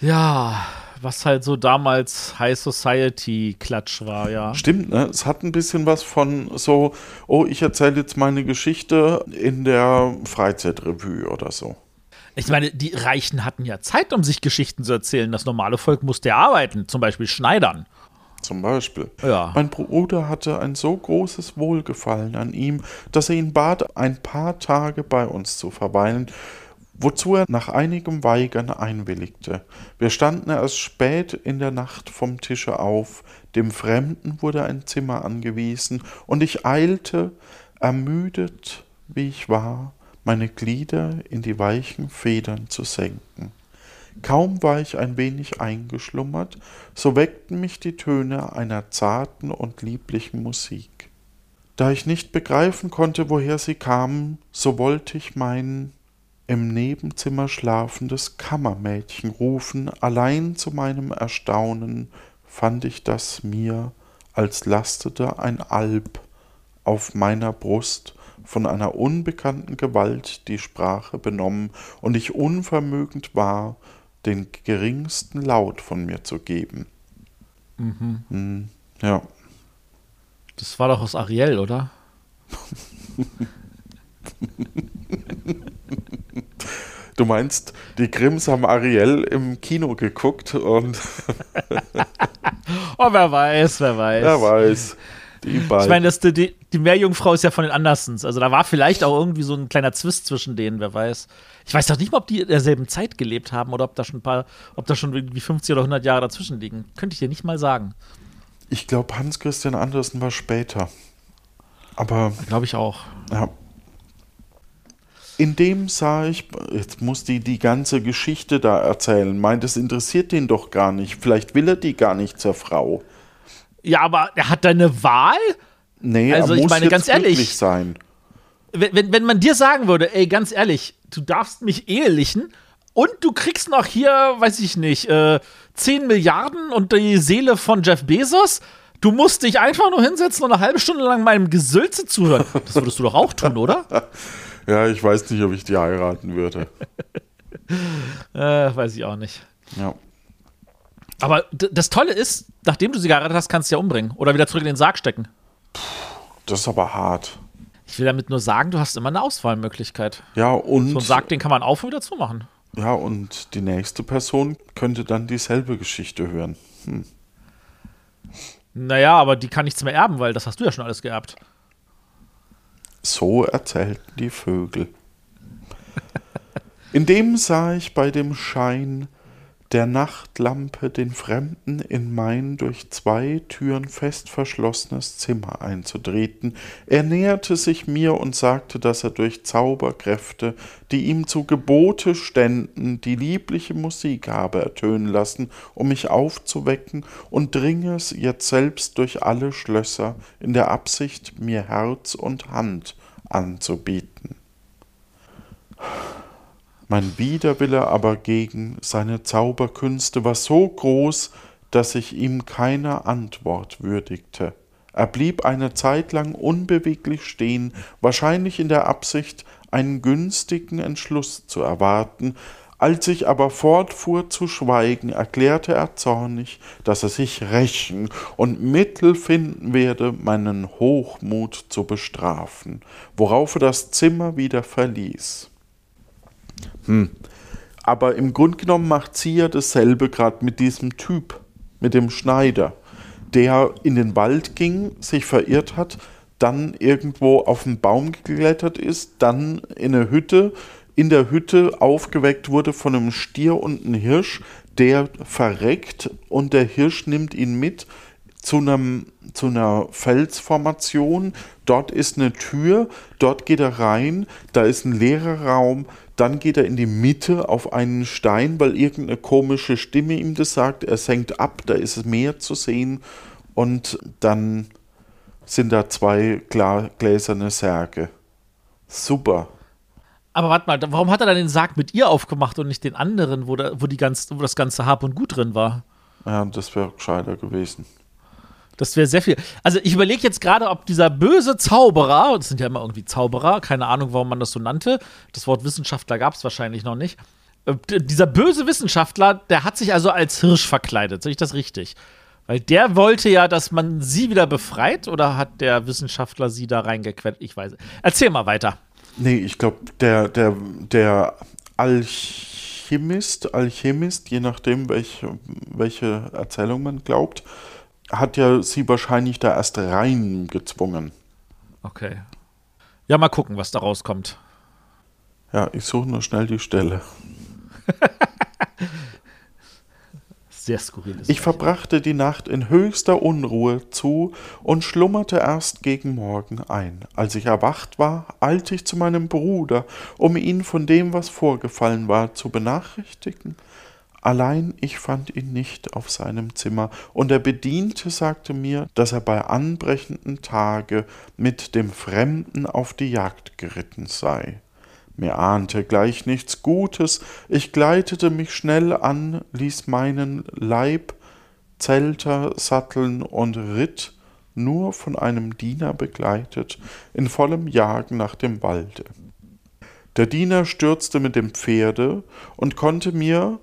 C: Ja, was halt so damals High Society Klatsch war, ja.
B: Stimmt, ne? Es hat ein bisschen was von so, oh, ich erzähle jetzt meine Geschichte in der Freizeitrevue oder so.
C: Ich meine, die Reichen hatten ja Zeit, um sich Geschichten zu erzählen. Das normale Volk musste ja arbeiten, zum Beispiel Schneidern.
B: Zum Beispiel.
C: Ja.
B: Mein Bruder hatte ein so großes Wohlgefallen an ihm, dass er ihn bat, ein paar Tage bei uns zu verweilen, wozu er nach einigem Weigern einwilligte. Wir standen erst spät in der Nacht vom Tische auf, dem Fremden wurde ein Zimmer angewiesen, und ich eilte, ermüdet wie ich war, meine Glieder in die weichen Federn zu senken. Kaum war ich ein wenig eingeschlummert, so weckten mich die Töne einer zarten und lieblichen Musik. Da ich nicht begreifen konnte, woher sie kamen, so wollte ich mein im Nebenzimmer schlafendes Kammermädchen rufen, allein zu meinem Erstaunen fand ich das mir, als lastete ein Alp auf meiner Brust, von einer unbekannten Gewalt die Sprache benommen, und ich unvermögend war, den geringsten Laut von mir zu geben. Mhm. Ja.
C: Das war doch aus Ariel, oder?
B: Du meinst, die Grimms haben Ariel im Kino geguckt und
C: Oh, wer weiß, wer weiß.
B: wer weiß. Die beiden.
C: Ich meine, das, die, die Meerjungfrau ist ja von den Andersons. Also da war vielleicht auch irgendwie so ein kleiner Zwist zwischen denen, wer weiß. Ich weiß doch nicht mal, ob die in derselben Zeit gelebt haben oder ob da schon ein paar, ob da schon irgendwie 50 oder 100 Jahre dazwischen liegen. Könnte ich dir nicht mal sagen.
B: ich glaube, Hans Christian Andersen war später. Aber
C: Glaube ich auch.
B: Ja. In dem sah ich, jetzt muss die die ganze Geschichte da erzählen. Meint, das interessiert den doch gar nicht. Vielleicht will er die gar nicht zur Frau.
C: Ja, aber er hat da eine Wahl?
B: Nee,
C: Also,
B: er
C: ich
B: muss
C: meine,
B: jetzt
C: ganz ehrlich,
B: sein.
C: Wenn, wenn, wenn man dir sagen würde, ey, ganz ehrlich, du darfst mich ehelichen und du kriegst noch hier, weiß ich nicht, äh, 10 Milliarden und die Seele von Jeff Bezos, du musst dich einfach nur hinsetzen und eine halbe Stunde lang meinem Gesülze zuhören. Das würdest du doch auch tun, oder?
B: Ja, ich weiß nicht, ob ich die heiraten würde.
C: Äh, weiß ich auch nicht.
B: Ja.
C: Aber das Tolle ist, nachdem du sie geheiratet hast, kannst du sie ja umbringen oder wieder zurück in den Sarg stecken.
B: Das ist aber hart.
C: Ich will damit nur sagen, du hast immer eine Auswahlmöglichkeit.
B: Ja, und,
C: So ein Sarg, den kann man auf und wieder zumachen.
B: ja, und die nächste Person könnte dann dieselbe Geschichte hören.
C: Naja, aber die kann nichts mehr erben, weil das hast du ja schon alles geerbt.
B: So erzählten die Vögel. Indem sah ich bei dem Schein der Nachtlampe den Fremden in mein durch zwei Türen fest verschlossenes Zimmer einzutreten. Er näherte sich mir und sagte, dass er durch Zauberkräfte, die ihm zu Gebote ständen, die liebliche Musik habe ertönen lassen, um mich aufzuwecken, und dringe es jetzt selbst durch alle Schlösser in der Absicht, mir Herz und Hand anzubieten. Mein Widerwille aber gegen seine Zauberkünste war so groß, dass ich ihm keiner Antwort würdigte. Er blieb eine Zeit lang unbeweglich stehen, wahrscheinlich in der Absicht, einen günstigen Entschluss zu erwarten, als ich aber fortfuhr zu schweigen, erklärte er zornig, dass er sich rächen und Mittel finden werde, meinen Hochmut zu bestrafen, worauf er das Zimmer wieder verließ. Hm. Aber im Grunde genommen macht sie ja dasselbe gerade mit diesem Typ, mit dem Schneider, der in den Wald ging, sich verirrt hat, dann irgendwo auf einen Baum geklettert ist, dann in eine Hütte, in der Hütte aufgeweckt wurde von einem Stier und einem Hirsch, der verreckt und der Hirsch nimmt ihn mit zu, einem, zu einer Felsformation. Dort ist eine Tür, dort geht er rein, da ist ein leerer Raum, dann geht er in die Mitte auf einen Stein, weil irgendeine komische Stimme ihm das sagt. Er senkt ab, da ist mehr zu sehen und dann sind da zwei gläserne Särge. Super.
C: Aber warte mal, warum hat er dann den Sarg mit ihr aufgemacht und nicht den anderen, wo, da, wo, die ganz, wo das ganze Hab und Gut drin war?
B: Ja, das wäre gescheiter gewesen.
C: Das wäre sehr viel. Also ich überlege jetzt gerade, ob dieser böse Zauberer, das sind ja immer irgendwie Zauberer, keine Ahnung, warum man das so nannte. Das Wort Wissenschaftler gab es wahrscheinlich noch nicht. Äh, dieser böse Wissenschaftler, der hat sich also als Hirsch verkleidet. Sehe ich das richtig? Weil der wollte ja, dass man sie wieder befreit oder hat der Wissenschaftler sie da reingequetscht? Ich weiß. Erzähl mal weiter.
B: Nee, ich glaube, der, der, der Alchemist, Alchemist, je nachdem, welche, welche Erzählung man glaubt, hat ja sie wahrscheinlich da erst reingezwungen.
C: Okay. Ja, mal gucken, was da rauskommt.
B: Ja, ich suche nur schnell die Stelle.
C: Sehr skurril ist
B: Ich verbrachte die Nacht in höchster Unruhe zu und schlummerte erst gegen Morgen ein. Als ich erwacht war, eilte ich zu meinem Bruder, um ihn von dem, was vorgefallen war, zu benachrichtigen. Allein ich fand ihn nicht auf seinem Zimmer, und der Bediente sagte mir, dass er bei anbrechendem Tage mit dem Fremden auf die Jagd geritten sei. Mir ahnte gleich nichts Gutes, ich gleitete mich schnell an, ließ meinen Leib Zelter satteln und ritt, nur von einem Diener begleitet, in vollem Jagen nach dem Walde. Der Diener stürzte mit dem Pferde und konnte mir,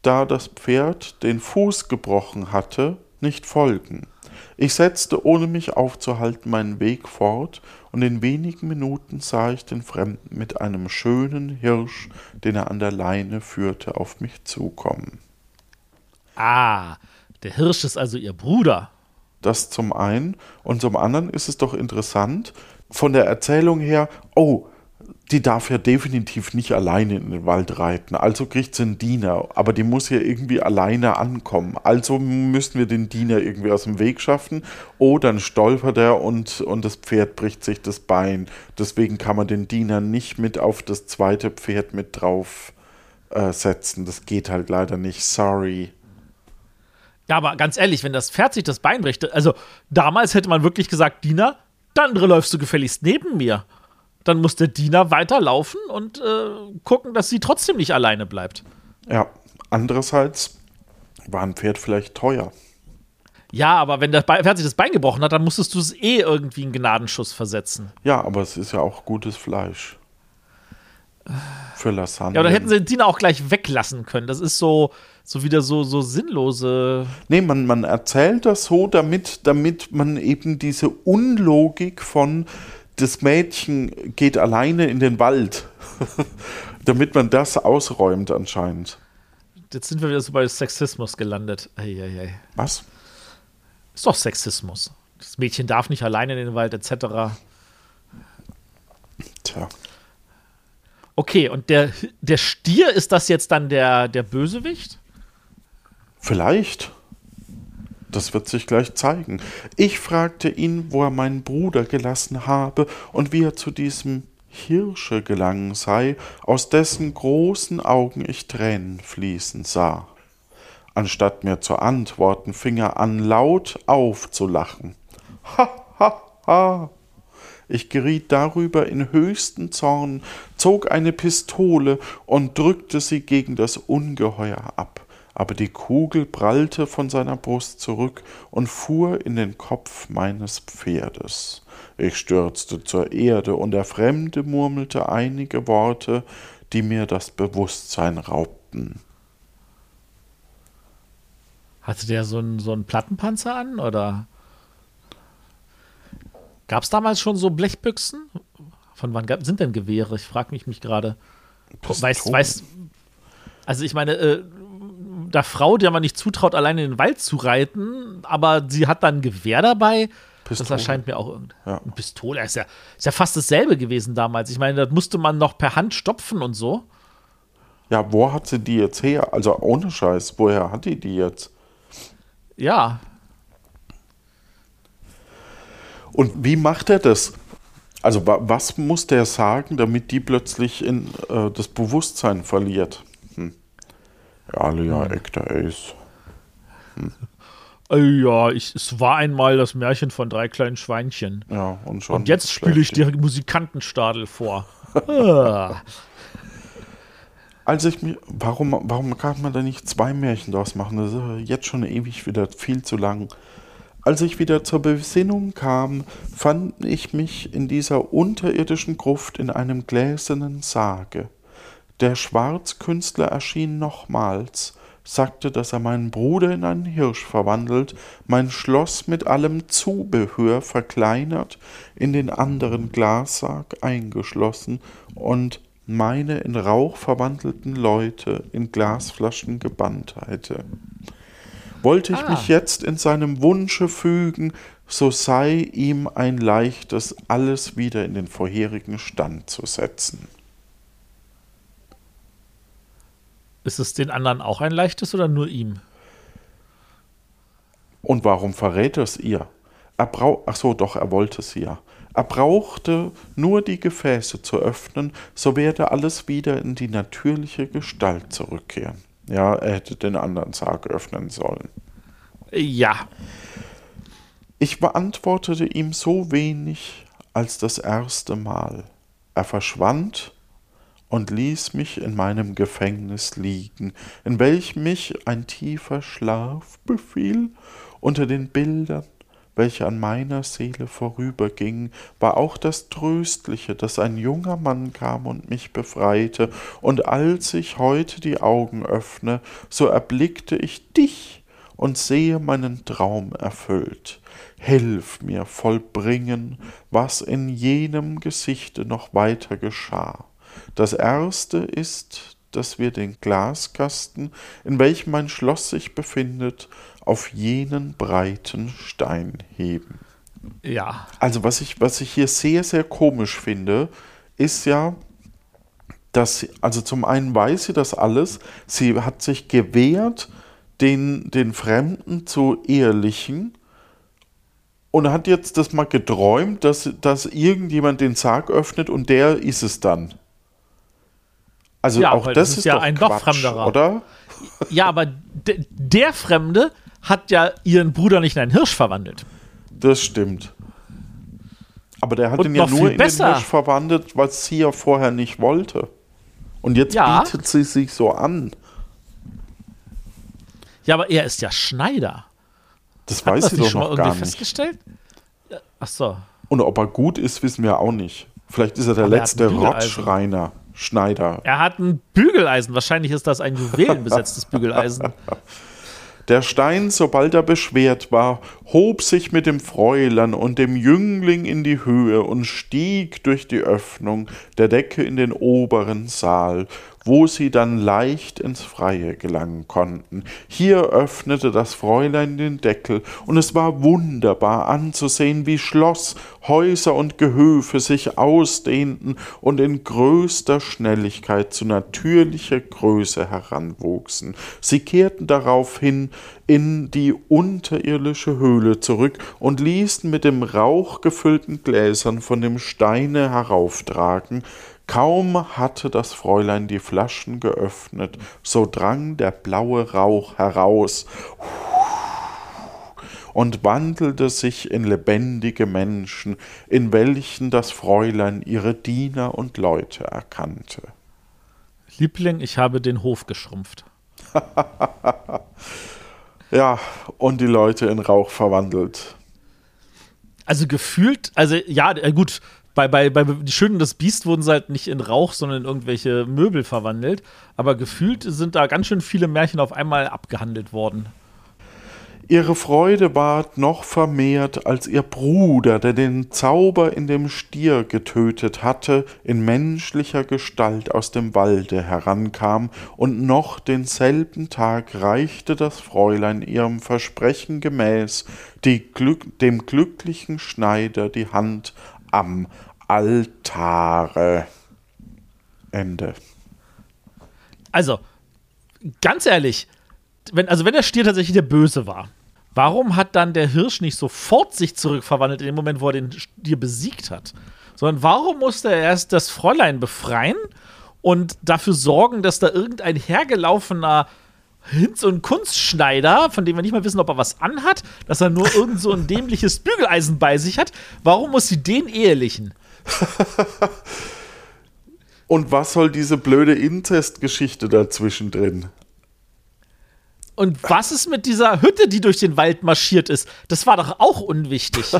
B: da das Pferd den Fuß gebrochen hatte, nicht folgen. Ich setzte, ohne mich aufzuhalten, meinen Weg fort, und in wenigen Minuten sah ich den Fremden mit einem schönen Hirsch, den er an der Leine führte, auf mich zukommen.
C: Ah, der Hirsch ist also ihr Bruder.
B: Das zum einen. Und zum anderen ist es doch interessant, von der Erzählung her, oh, die darf ja definitiv nicht alleine in den Wald reiten. Also kriegt sie einen Diener, aber die muss ja irgendwie alleine ankommen. Also müssen wir den Diener irgendwie aus dem Weg schaffen. Oh, dann stolpert er und, und das Pferd bricht sich das Bein. Deswegen kann man den Diener nicht mit auf das zweite Pferd mit drauf äh, setzen. Das geht halt leider nicht. Sorry.
C: Ja, aber ganz ehrlich, wenn das Pferd sich das Bein bricht, also damals hätte man wirklich gesagt, Diener, dann läufst du gefälligst neben mir dann muss der Diener weiterlaufen und äh, gucken, dass sie trotzdem nicht alleine bleibt.
B: Ja, andererseits war ein Pferd vielleicht teuer.
C: Ja, aber wenn das Pferd sich das Bein gebrochen hat, dann musstest du es eh irgendwie einen Gnadenschuss versetzen.
B: Ja, aber es ist ja auch gutes Fleisch. Für Lasagne.
C: Ja, dann hätten sie den Diener auch gleich weglassen können. Das ist so, so wieder so, so sinnlose.
B: Nee, man, man erzählt das so, damit, damit man eben diese Unlogik von das Mädchen geht alleine in den Wald, damit man das ausräumt anscheinend.
C: Jetzt sind wir wieder so bei Sexismus gelandet. Eieiei.
B: Was?
C: Ist doch Sexismus. Das Mädchen darf nicht alleine in den Wald, etc.
B: Tja.
C: Okay, und der, der Stier, ist das jetzt dann der, der Bösewicht?
B: Vielleicht. Das wird sich gleich zeigen. Ich fragte ihn, wo er meinen Bruder gelassen habe und wie er zu diesem Hirsche gelangen sei, aus dessen großen Augen ich Tränen fließen sah. Anstatt mir zu antworten, fing er an, laut aufzulachen. Ha, ha, ha! Ich geriet darüber in höchsten Zorn, zog eine Pistole und drückte sie gegen das Ungeheuer ab aber die Kugel prallte von seiner Brust zurück und fuhr in den Kopf meines Pferdes. Ich stürzte zur Erde, und der Fremde murmelte einige Worte, die mir das Bewusstsein raubten.
C: Hatte der so einen, so einen Plattenpanzer an, oder? Gab es damals schon so Blechbüchsen? Von wann gab, sind denn Gewehre? Ich frage mich, mich gerade. Weißt, weißt, also ich meine, äh, der Frau, der man nicht zutraut, alleine in den Wald zu reiten, aber sie hat dann ein Gewehr dabei. Pistole. Das erscheint mir auch irgendwie. Ja. Eine Pistole ist ja, ist ja fast dasselbe gewesen damals. Ich meine, das musste man noch per Hand stopfen und so.
B: Ja, wo hat sie die jetzt her? Also ohne Scheiß, woher hat die die jetzt?
C: Ja.
B: Und wie macht er das? Also was muss der sagen, damit die plötzlich in, äh, das Bewusstsein verliert? Alia hm. Ekta Ace.
C: Hm. Äh, ja, ich, es war einmal das Märchen von drei kleinen Schweinchen.
B: Ja, und schon.
C: Und jetzt spiele ich dir Musikantenstadel vor. ah.
B: Als ich mir, warum, warum kann man da nicht zwei Märchen draus machen? Das ist jetzt schon ewig wieder viel zu lang. Als ich wieder zur Besinnung kam, fand ich mich in dieser unterirdischen Gruft in einem gläsernen Sarge. Der Schwarzkünstler erschien nochmals, sagte, dass er meinen Bruder in einen Hirsch verwandelt, mein Schloss mit allem Zubehör verkleinert, in den anderen Glassarg eingeschlossen und meine in Rauch verwandelten Leute in Glasflaschen gebannt hätte. Wollte ich ah. mich jetzt in seinem Wunsche fügen, so sei ihm ein leichtes, alles wieder in den vorherigen Stand zu setzen.
C: Ist es den anderen auch ein leichtes oder nur ihm?
B: Und warum verrät er es ihr? Er braucht, ach so, doch, er wollte es ja. Er brauchte nur die Gefäße zu öffnen, so werde alles wieder in die natürliche Gestalt zurückkehren. Ja, er hätte den anderen Sarg öffnen sollen.
C: Ja.
B: Ich beantwortete ihm so wenig als das erste Mal. Er verschwand und ließ mich in meinem Gefängnis liegen, in welchem mich ein tiefer Schlaf befiel. Unter den Bildern, welche an meiner Seele vorübergingen, war auch das Tröstliche, dass ein junger Mann kam und mich befreite, und als ich heute die Augen öffne, so erblickte ich dich und sehe meinen Traum erfüllt. Hilf mir vollbringen, was in jenem Gesichte noch weiter geschah. Das erste ist dass wir den Glaskasten, in welchem mein Schloss sich befindet, auf jenen breiten Stein heben.
C: Ja.
B: Also was ich, was ich hier sehr, sehr komisch finde, ist ja, dass, sie, also zum einen weiß sie das alles, sie hat sich gewehrt, den, den Fremden zu ehelichen und hat jetzt das mal geträumt, dass, dass irgendjemand den Sarg öffnet und der ist es dann. Also
C: Ja,
B: auch das,
C: das ist ja
B: doch
C: ein
B: Quatsch,
C: Fremderer.
B: oder?
C: Ja, aber de- der Fremde hat ja ihren Bruder nicht in einen Hirsch verwandelt.
B: Das stimmt. Aber der hat
C: Und
B: ihn ja nur in
C: besser.
B: den Hirsch verwandelt, was sie ja vorher nicht wollte. Und jetzt
C: Ja.
B: bietet sie sich so an.
C: Ja, aber er ist ja Schneider.
B: Das
C: Hat
B: weiß sie
C: nicht
B: doch
C: schon mal
B: noch
C: irgendwie
B: gar nicht.
C: festgestellt? Ach so.
B: Und ob er gut ist, wissen wir auch nicht. Vielleicht ist er der
C: Aber er
B: letzte
C: ein Bügeleisen.
B: Schneider.
C: Er hat ein Bügeleisen. Wahrscheinlich ist das ein juwelenbesetztes Bügeleisen.
B: Der Stein, sobald er beschwert war, hob sich mit dem Fräulein und dem Jüngling in die Höhe und stieg durch die Öffnung der Decke in den oberen Saal, wo sie dann leicht ins Freie gelangen konnten. Hier öffnete das Fräulein den Deckel, und es war wunderbar anzusehen, wie Schloss, Häuser und Gehöfe sich ausdehnten und in größter Schnelligkeit zu natürlicher Größe heranwuchsen. Sie kehrten daraufhin in die unterirdische Höhle zurück und ließen mit dem Rauch gefüllten Gläsern von dem Steine herauftragen. Kaum hatte das Fräulein die Flaschen geöffnet, so drang der blaue Rauch heraus und wandelte sich in lebendige Menschen, in welchen das Fräulein ihre Diener und Leute erkannte.
C: Liebling, ich habe den Hof geschrumpft.
B: Ja, und die Leute in Rauch verwandelt.
C: Also gefühlt, also ja, äh, gut, bei, bei, bei Die Schönen und das Biest wurden sie halt nicht in Rauch, sondern in irgendwelche Möbel verwandelt. Aber gefühlt sind da ganz schön viele Märchen auf einmal abgehandelt worden.
B: Ihre Freude ward noch vermehrt, als ihr Bruder, der den Zauber in dem Stier getötet hatte, in menschlicher Gestalt aus dem Walde herankam, und noch denselben Tag reichte das Fräulein ihrem Versprechen gemäß Glück, dem glücklichen Schneider die Hand am Altare. Ende.
C: Also, ganz ehrlich, wenn, also wenn der Stier tatsächlich der Böse war, warum hat dann der Hirsch nicht sofort sich zurückverwandelt in dem Moment, wo er den Stier besiegt hat? Sondern warum musste er erst das Fräulein befreien und dafür sorgen, dass da irgendein hergelaufener Hinz- und Kunstschneider, von dem wir nicht mal wissen, ob er was anhat, dass er nur irgend so ein dämliches Bügeleisen bei sich hat, warum muss sie den ehelichen?
B: Und was soll diese blöde Inzestgeschichte dazwischen drin?
C: Und was ist mit dieser Hütte, die durch den Wald marschiert ist? Das war doch auch unwichtig.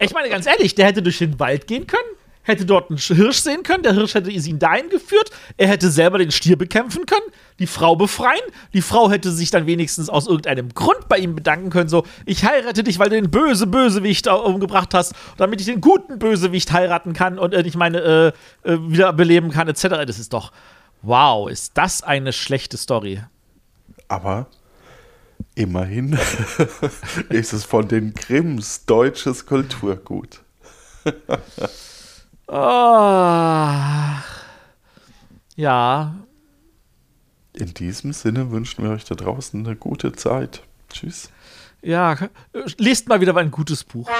C: ich meine, ganz ehrlich, der hätte durch den Wald gehen können, hätte dort einen Hirsch sehen können, der Hirsch hätte ihn dahin geführt, er hätte selber den Stier bekämpfen können, die Frau befreien, die Frau hätte sich dann wenigstens aus irgendeinem Grund bei ihm bedanken können, so, ich heirate dich, weil du den böse Bösewicht umgebracht hast, damit ich den guten Bösewicht heiraten kann und äh, ich meine, äh, äh, wieder beleben kann, etc. Das ist doch, wow, ist das eine schlechte Story.
B: Aber immerhin ist es von den Grimms deutsches Kulturgut.
C: Ah. ja,
B: In diesem Sinne wünschen wir euch da draußen eine gute Zeit. Tschüss.
C: ja. Lest mal wieder ein gutes Buch.